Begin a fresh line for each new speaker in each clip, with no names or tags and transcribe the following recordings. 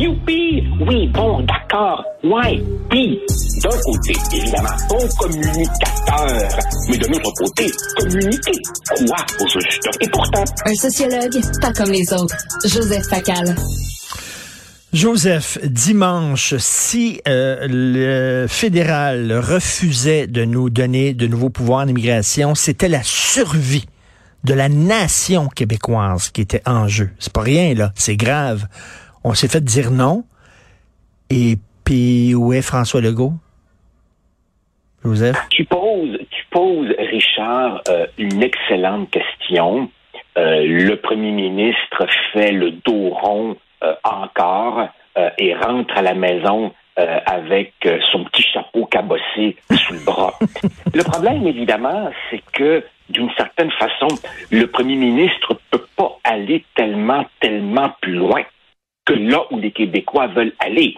Youpi! Oui, bon, d'accord. Ouais. Puis, d'un côté, évidemment, bon communicateur. Mais de l'autre côté, communiquer. Quoi au juste? Et pourtant...
Un sociologue, pas comme les autres. Joseph Facal.
Joseph, dimanche, si euh, le fédéral refusait de nous donner de nouveaux pouvoirs d'immigration, c'était la survie de la nation québécoise qui était en jeu. C'est pas rien, là. C'est grave. On s'est fait dire non. Et puis, où est François Legault? Joseph?
Tu poses, tu poses Richard, euh, une excellente question. Euh, le premier ministre fait le dos rond euh, encore et rentre à la maison avec son petit chapeau cabossé sous le bras. le problème, évidemment, c'est que d'une certaine façon, le premier ministre peut pas aller tellement, tellement plus loin que là où les Québécois veulent aller.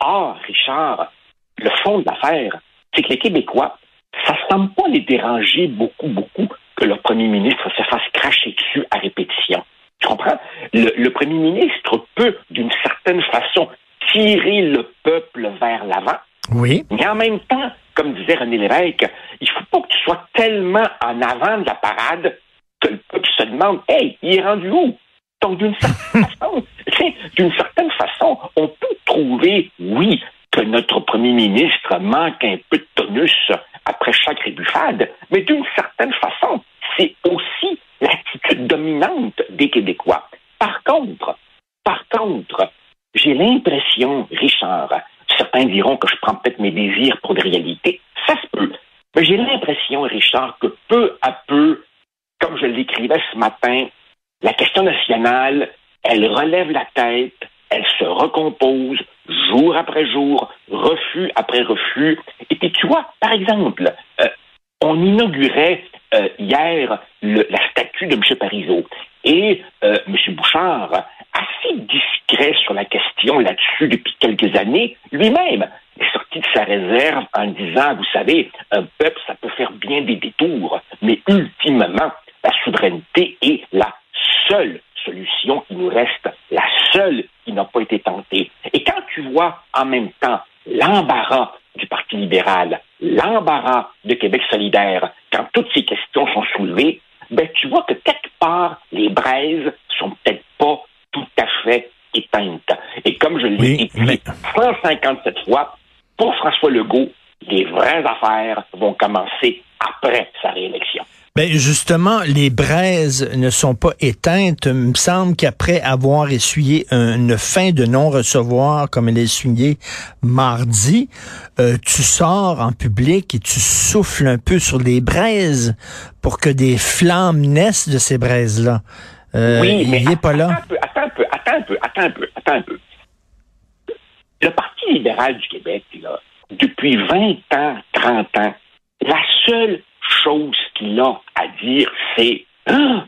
Or, Richard, le fond de l'affaire, c'est que les Québécois, ça semble pas les déranger beaucoup, beaucoup que leur premier ministre se fasse cracher dessus à répétition. Tu comprends? Le, premier ministre peut, d'une certaine façon, tirer le peuple vers l'avant.
Oui.
Mais en même temps, comme disait René Lévesque, il faut pas que tu sois tellement en avant de la parade que le peuple se demande Hey, il est rendu où? Donc, d'une certaine façon, d'une certaine façon, on peut trouver, oui, que notre premier ministre manque un peu de tonus après chaque rébuffade, mais d'une certaine façon, c'est aussi l'attitude dominante des Québécois. Par contre, par contre, j'ai l'impression, Richard, certains diront que je prends peut-être mes désirs pour des réalités, ça se peut. Mais j'ai l'impression, Richard, que peu à peu, comme je l'écrivais ce matin, la question nationale, elle relève la tête, elle se recompose jour après jour, refus après refus. Et puis tu vois, par exemple, euh, on inaugurait euh, hier la statue de M. Parizeau. Et euh, M. Bouchard, assez discret sur la question là-dessus depuis quelques années, lui-même est sorti de sa réserve en disant, vous savez, un peuple, ça peut faire bien des détours, mais ultimement, la souveraineté est la seule solution qui nous reste, la seule qui n'a pas été tentée. Et quand tu vois en même temps l'embarras du Parti libéral, l'embarras de Québec solidaire, quand toutes ces questions sont soulevées, ben, tu vois que quelque part, les braises sont peut-être pas tout à fait éteintes. Et comme je l'ai dit 157 fois, pour François Legault, les vraies affaires vont commencer après sa réélection.
Ben justement, les braises ne sont pas éteintes. Il me semble qu'après avoir essuyé une fin de non-recevoir comme elle est essuyée mardi, euh, tu sors en public et tu souffles un peu sur les braises pour que des flammes naissent de ces braises-là.
Euh, oui, mais il n'est pas là. Attends un peu, attends un peu, attends un peu, attends un peu. Le Parti libéral du Québec, là, depuis 20 ans, 30 ans, la seule chose qu'il a à dire, c'est hein?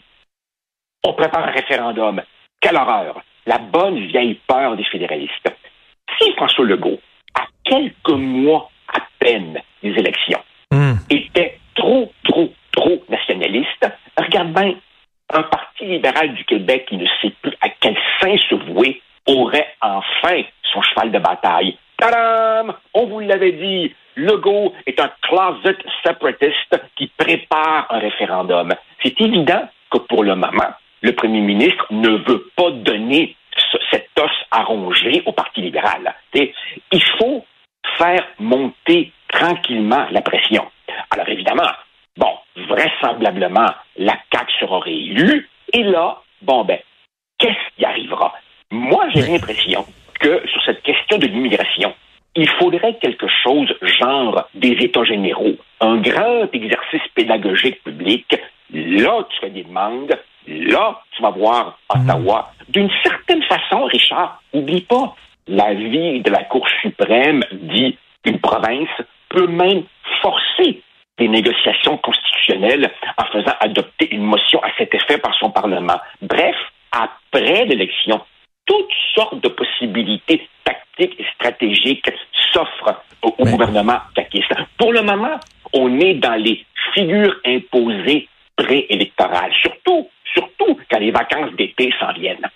on prépare un référendum. Quelle horreur! La bonne vieille peur des fédéralistes. Si François Legault, à quelques mois à peine des élections, hmm. était trop, trop, trop nationaliste, regarde bien, un parti libéral du Québec qui ne sait plus à quel sein se vouer aurait enfin son cheval de bataille. Tadam! On vous l'avait dit, Legault est un closet separatist qui prépare un référendum. C'est évident que pour le moment, le premier ministre ne veut pas donner cette os à ronger au Parti libéral. il faut faire monter tranquillement la pression. Alors évidemment, bon, vraisemblablement, la CAQ sera réélue, et là, bon ben, qu'est-ce qui arrivera? Moi, j'ai l'impression que sur cette question de l'immigration, il faudrait quelque chose genre des États généraux, un grand exercice pédagogique public. Là, tu fais des demandes. Là, tu vas voir Ottawa. D'une certaine façon, Richard, oublie pas, la vie de la Cour suprême dit qu'une province peut même forcer des négociations constitutionnelles en faisant adopter une motion à cet effet par son Parlement. Bref, après l'élection, toutes sortes de possibilités tactiques et stratégiques s'offrent au, gouvernement caquiste. Pour le moment, on est dans les figures imposées préélectorales, surtout, surtout quand les vacances d'été s'en viennent.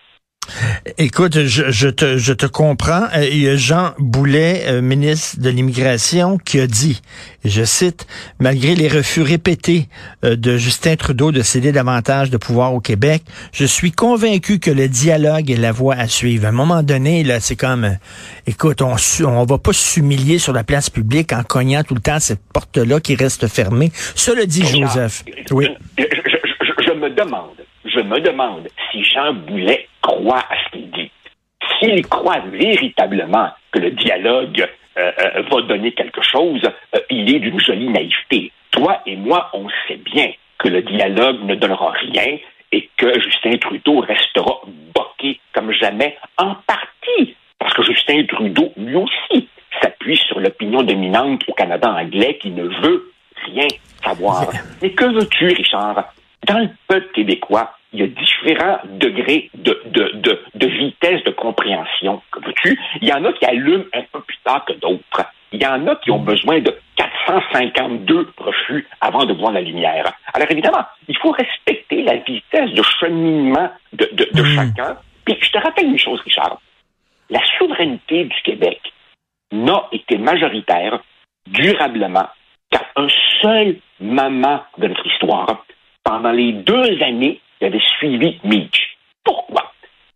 Écoute, je, je, te, je te comprends. Euh, il y a Jean Boulet, euh, ministre de l'Immigration, qui a dit, je cite, malgré les refus répétés euh, de Justin Trudeau de céder davantage de pouvoir au Québec, je suis convaincu que le dialogue est la voie à suivre. À un moment donné, là, c'est comme, écoute, on on va pas s'humilier sur la place publique en cognant tout le temps cette porte-là qui reste fermée. Cela dit, Joseph.
Oui. Je, je me demande, je me demande si Jean Boulet croit à ce qu'il dit. S'il croit véritablement que le dialogue euh, euh, va donner quelque chose, euh, il est d'une jolie naïveté. Toi et moi, on sait bien que le dialogue ne donnera rien et que Justin Trudeau restera boqué comme jamais, en partie parce que Justin Trudeau, lui aussi, s'appuie sur l'opinion dominante au Canada anglais qui ne veut rien savoir. Mais que veux-tu, Richard? Dans le peuple québécois, il y a différents degrés de, de, de, vitesse de compréhension. Veux-tu? Il y en a qui allument un peu plus tard que d'autres. Il y en a qui ont besoin de 452 refus avant de voir la lumière. Alors évidemment, il faut respecter la vitesse de cheminement de, de, de hmm. chacun. Puis je te rappelle une chose, Richard. La souveraineté du Québec n'a été majoritaire durablement qu'à un seul moment de notre histoire. Pendant les deux années il avait suivi Mitch. Pourquoi?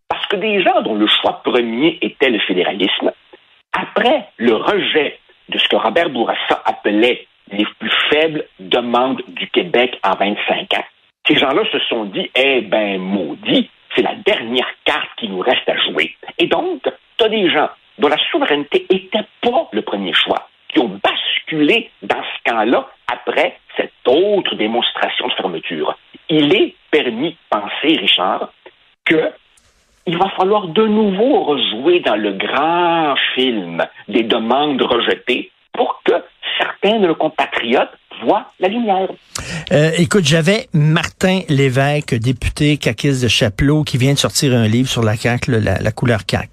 Parce que des gens dont le choix premier était le fédéralisme, après le rejet de ce que Robert Bourassa appelait les plus faibles demandes du Québec en 25 ans, ces gens-là se sont dit, eh ben, maudit, c'est la dernière carte qui nous reste à jouer. Et donc, tu as des gens dont la souveraineté n'était pas le premier choix, qui ont basculé dans ce camp-là après cette autre démonstration de fermeture. Il est permis penser, Richard, que il va falloir de nouveau rejouer dans le grand film des demandes rejetées pour que certains de nos compatriotes la lumière.
Euh, écoute, j'avais Martin Lévesque, député caquiste de Chapelot, qui vient de sortir un livre sur la CAQ, la, couleur CAQ.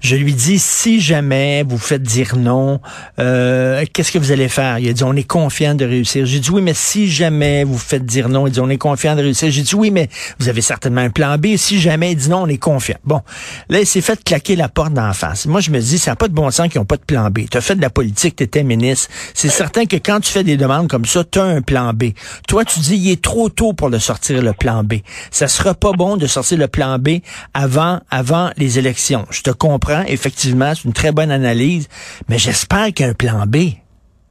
Je lui dis, si jamais vous faites dire non, euh, qu'est-ce que vous allez faire? Il a dit, on est confiant de réussir. J'ai dit, oui, mais si jamais vous faites dire non, il dit, on est confiant de réussir. J'ai dit, oui, mais vous avez certainement un plan B. Si jamais il dit non, on est confiant. Bon, là, il s'est fait claquer la porte d'en face. Moi, je me dis, ça n'a pas de bon sens qu'ils n'ont pas de plan B. Tu as fait de la politique, tu étais ministre. C'est certain que quand tu fais des demandes comme tu as un plan B. Toi, tu dis, il est trop tôt pour le sortir, le plan B. Ça sera pas bon de sortir le plan B avant, avant les élections. Je te comprends, effectivement, c'est une très bonne analyse, mais j'espère qu'il y a un plan B.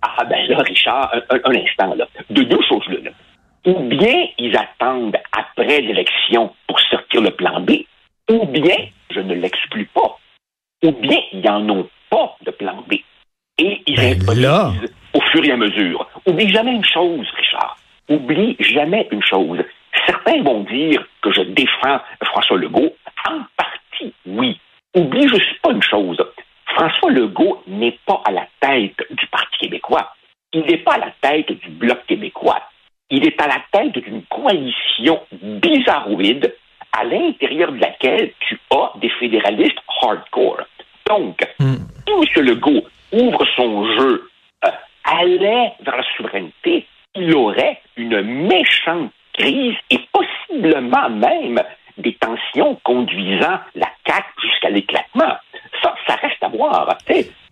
Ah ben là, Richard, un, instant, là. De deux choses là. Ou bien ils attendent après l'élection pour sortir le plan B, ou bien, je ne l'exclus pas, ou bien ils n'en ont pas de plan B. Et ils ben improvisent au fur et à mesure. Oublie jamais une chose, Richard. Oublie jamais une chose. Certains vont dire que je défends François Legault. En partie, oui. Oublie juste pas une chose. François Legault n'est pas à la tête du Parti québécois. Il n'est pas à la tête du Bloc québécois. Il est à la tête d'une coalition bizarroïde à l'intérieur de laquelle tu as des fédéralistes hardcore. Donc, hmm. si M. Legault ouvre son jeu allait vers la souveraineté, il aurait une méchante crise et possiblement même des tensions conduisant la CAQ jusqu'à l'éclatement. Ça, ça reste à voir.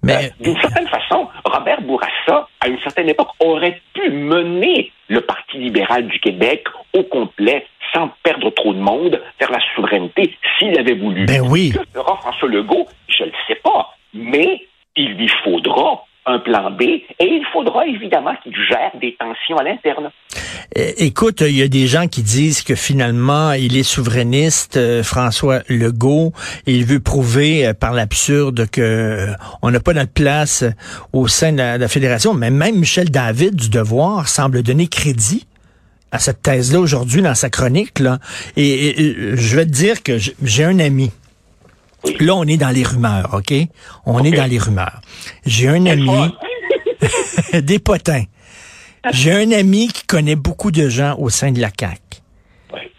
Mais euh, d'une certaine façon, Robert Bourassa, à une certaine époque, aurait pu mener le Parti libéral du Québec au complet sans perdre trop de monde vers la souveraineté s'il avait voulu.
Ben oui.
Que fera François Legault? Je ne le sais pas. Mais il lui faudra un plan B et il faudra évidemment qu'il gère des tensions à l'interne.
Écoute, il y a des gens qui disent que finalement, il est souverainiste, euh, François Legault. il veut prouver euh, par l'absurde que euh, on n'a pas notre place au sein de la, fédération. Mais même Michel David du Devoir semble donner crédit à cette thèse-là aujourd'hui dans sa chronique. Là. Et, je vais te dire que j'ai un ami Là, on est dans les rumeurs, OK? On est dans les rumeurs. J'ai un ami, des potins. J'ai un ami qui connaît beaucoup de gens au sein de la CAC,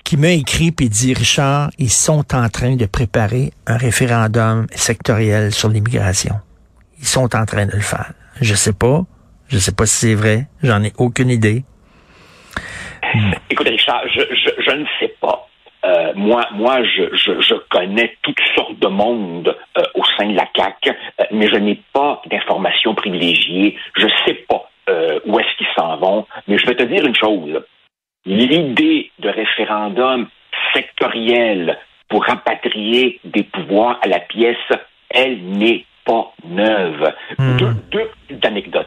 qui m'a écrit et dit, Richard, ils sont en train de préparer un référendum sectoriel sur l'immigration. Ils sont en train de le faire. Je sais pas. Je sais pas si c'est vrai. J'en ai aucune idée.
Écoute, Richard, je, je, je ne sais pas. Euh, moi, moi, je, je, je, connais toutes sortes de monde euh, au sein de la CAC, euh, mais je n'ai pas d'informations privilégiées. Je sais pas où est-ce qu'ils s'en vont. Mais je vais te dire une chose. L'idée de référendum sectoriel pour rapatrier des pouvoirs à la pièce, elle n'est pas neuve. Hmm. Deux, deux anecdotes.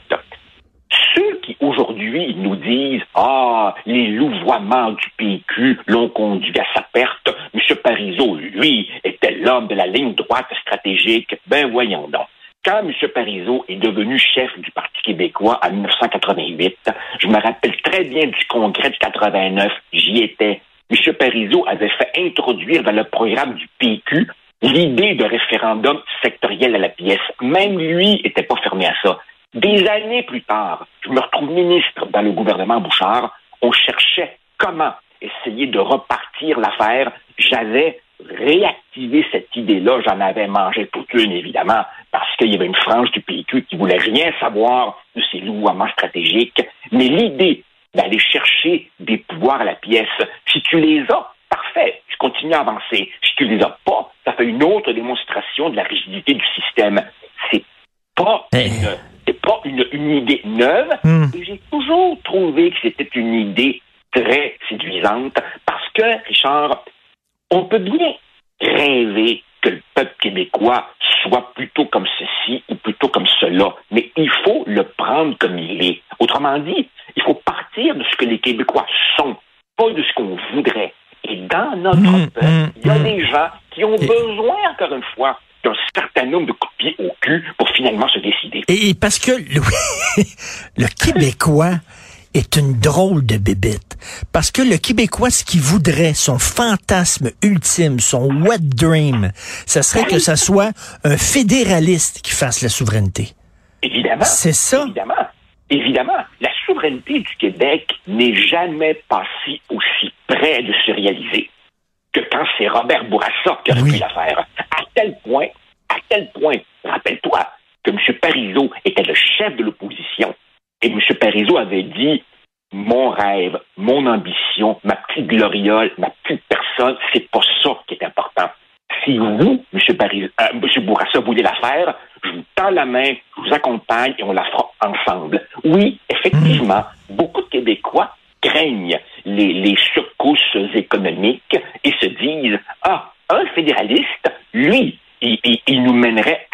Aujourd'hui nous disent Ah, les louvoiements du PQ l'ont conduit à sa perte, M. Parizeau, lui, était l'homme de la ligne droite stratégique. Ben voyons donc. Quand M. Parizeau est devenu chef du Parti québécois en 1988, je me rappelle très bien du congrès de 89, j'y étais. M. Parizeau avait fait introduire dans le programme du PQ l'idée de référendum sectoriel à la pièce. Même lui n'était pas fermé à ça. Des années plus tard, je me retrouve ministre dans le gouvernement Bouchard. On cherchait comment essayer de repartir l'affaire. J'avais réactivé cette idée-là. J'en avais mangé toute une, évidemment, parce qu'il y avait une frange du PQ qui voulait rien savoir de ces louvoiements stratégiques. Mais l'idée d'aller chercher des pouvoirs à la pièce, si tu les as, parfait, tu continues à avancer. Si tu les as pas, ça fait une autre démonstration de la rigidité du système. C'est pas eh. une une, idée neuve. Hmm. j'ai toujours trouvé que c'était une idée très séduisante parce que, Richard, on peut bien rêver que le peuple québécois soit plutôt comme ceci ou plutôt comme cela, mais il faut le prendre comme il est. Autrement dit, il faut partir de ce que les Québécois sont, pas de ce qu'on voudrait. Et dans notre hmm, peuple, hmm, il y a des gens qui ont besoin, encore une fois, d'un certain nombre de coups de pied au cul pour finalement se décider.
Et parce que le, le Québécois est une drôle de bébête. Parce que le Québécois, ce qu'il voudrait, son fantasme ultime, son wet dream, ce serait que ce soit un fédéraliste qui fasse la souveraineté.
Évidemment.
C'est ça.
Évidemment. Évidemment. La souveraineté du Québec n'est jamais passée aussi près de se réaliser que quand c'est Robert Bourassa qui a oui. la faire Parizeau était le chef de l'opposition et M. Parizeau avait dit mon rêve, mon ambition, ma petite gloriole, ma petite personne, c'est pas ça qui est important. Si vous, M. Parizeau, euh, M. Bourassa, voulez la faire, je vous tends la main, je vous accompagne et on la fera ensemble. Oui, effectivement, mmh. beaucoup de Québécois craignent les, les secousses économiques et se disent Ah, un fédéraliste, lui, il, nous mènerait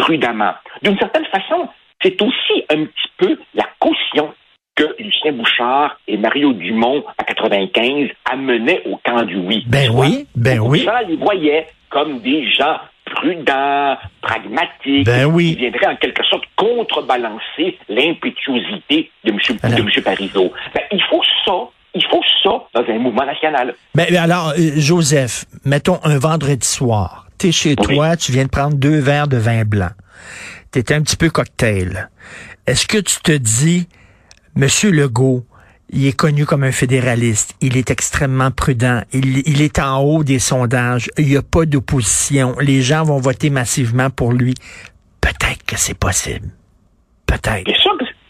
prudemment. D'une certaine façon, c'est aussi un petit peu la caution que Lucien Bouchard et Mario Dumont, à 95, amenaient au camp du oui.
Ben oui, ben oui.
Ça les voyait comme des gens prudents, pragmatiques,
ben oui.
qui viendraient en quelque sorte contrebalancer l'impétuosité de M. De Parizeau. Ben, il faut ça il faut ça dans un mouvement national.
Mais, alors, euh, Joseph, mettons un vendredi soir. Chez toi, tu viens de prendre deux verres de vin blanc. Tu es un petit peu cocktail. Est-ce que tu te dis, Monsieur Legault, il est connu comme un fédéraliste. Il est extrêmement prudent. Il, il est en haut des sondages. Il n'y a pas d'opposition. Les gens vont voter massivement pour lui. Peut-être que c'est possible. Peut-être.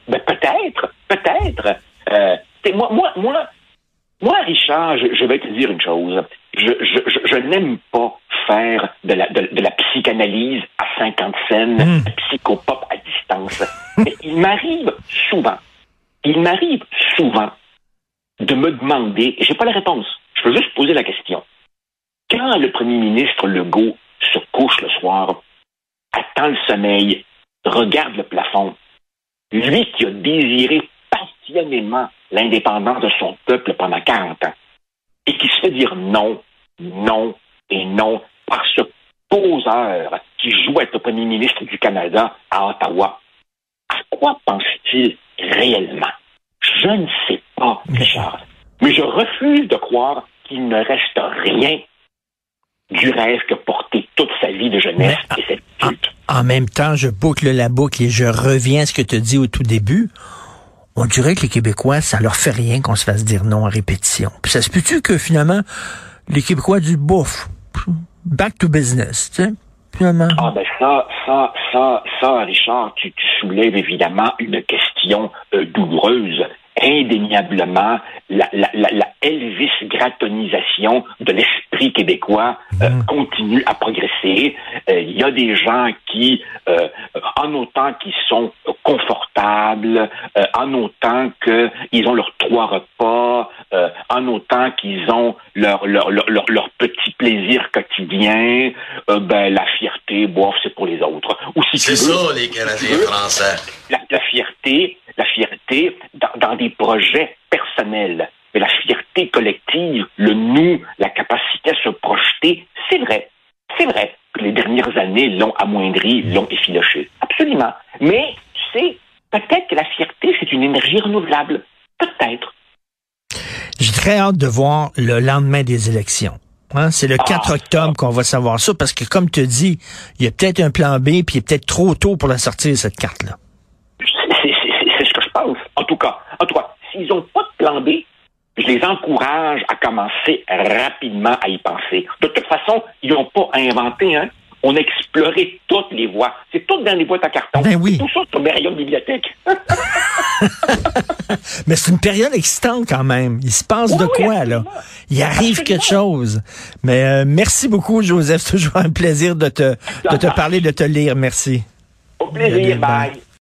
Ben, peut-être. Peut-être. Euh, moi, moi, moi, moi, Richard, je, vais te dire une chose. Je, je, je, n'aime pas faire de la, de, la psychanalyse à 50 scènes, mm. psychopop à distance. Mais il m'arrive souvent, il m'arrive souvent de me demander, et j'ai pas la réponse, je veux juste poser la question. Quand le premier ministre Legault se couche le soir, attend le sommeil, regarde le plafond, lui qui a désiré passionnément l'indépendance de son peuple pendant 40 ans et qui se fait dire non, non et non par ce poseur qui joue être le premier ministre du Canada à Ottawa. À quoi pense-t-il réellement? Je ne sais pas, Richard. Mais je refuse de croire qu'il ne reste rien du rêve que portait toute sa vie de jeunesse et cette lutte.
En, en même temps, je boucle la boucle et je reviens à ce que tu dis au tout début on dirait que les Québécois, ça leur fait rien qu'on se fasse dire non à répétition. Puis ça se peut-tu que finalement, les Québécois du bouffe, back to business, tu sais? Finalement.
Ah ben ça, ça, ça, ça, Richard, tu, soulèves évidemment une question euh, douloureuse. indéniablement la, la, la, Elvis gratonisation de l'esprit québécois euh, mmh. continue à progresser. Euh, il y a des gens qui, euh, en autant qu'ils sont confortables, en autant qu'ils ont leurs trois repas, en autant qu'ils ont leur, leur, leur, leur, petit plaisir quotidien, ben, la fierté, bof, c'est pour les autres.
c'est ça, les Canadiens français.
La, fierté, la fierté dans, dans des projets personnels. Mais la fierté collective, le nous, la capacité à se projeter, c'est vrai. C'est vrai que les dernières années l'ont amoindri, l'ont effiloché. Absolument. Mais, tu sais, peut-être que la fierté, c'est une énergie renouvelable. Peut-être.
J'ai très hâte de voir le lendemain des élections. Hein? C'est le 4 ah, octobre qu'on va savoir ça, parce que comme tu dis, il y a peut-être un plan B, puis il est peut-être trop tôt pour la sortir, cette carte-là.
C'est ce que je pense. En tout cas, en tout cas, s'ils n'ont pas de plan B, je les encourage à commencer rapidement à y penser. De toute façon, ils n'ont pas inventé, hein? On a exploré toutes les voies. C'est tout dans les boîtes à carton.
Ben oui.
Tout ça sur mes rayons de bibliothèque.
Mais c'est une période excitante quand même. Il se passe de quoi, là? Il arrive quelque chose. Mais euh, merci beaucoup, Joseph. C'est toujours un plaisir de te, de te parler, de te lire. Merci.
Au plaisir. Bye.